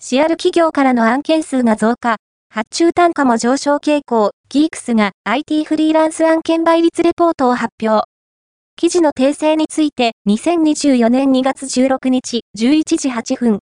シアル企業からの案件数が増加、発注単価も上昇傾向、ギークスが IT フリーランス案件倍率レポートを発表。記事の訂正について2024年2月16日11時8分。